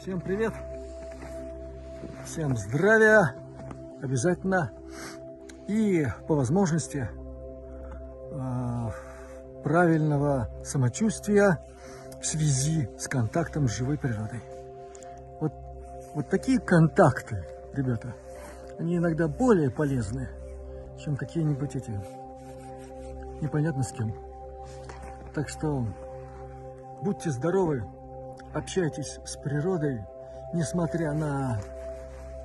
Всем привет! Всем здравия! Обязательно! И по возможности э, правильного самочувствия в связи с контактом с живой природой. Вот, вот такие контакты, ребята, они иногда более полезны, чем какие-нибудь эти непонятно с кем. Так что будьте здоровы, общайтесь с природой, несмотря на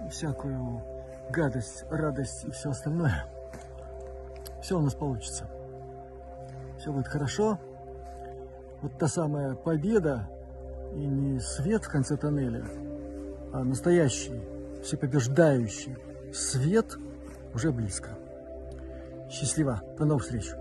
всякую гадость, радость и все остальное. Все у нас получится. Все будет хорошо. Вот та самая победа и не свет в конце тоннеля, а настоящий, всепобеждающий свет уже близко. Счастливо. До новых встреч.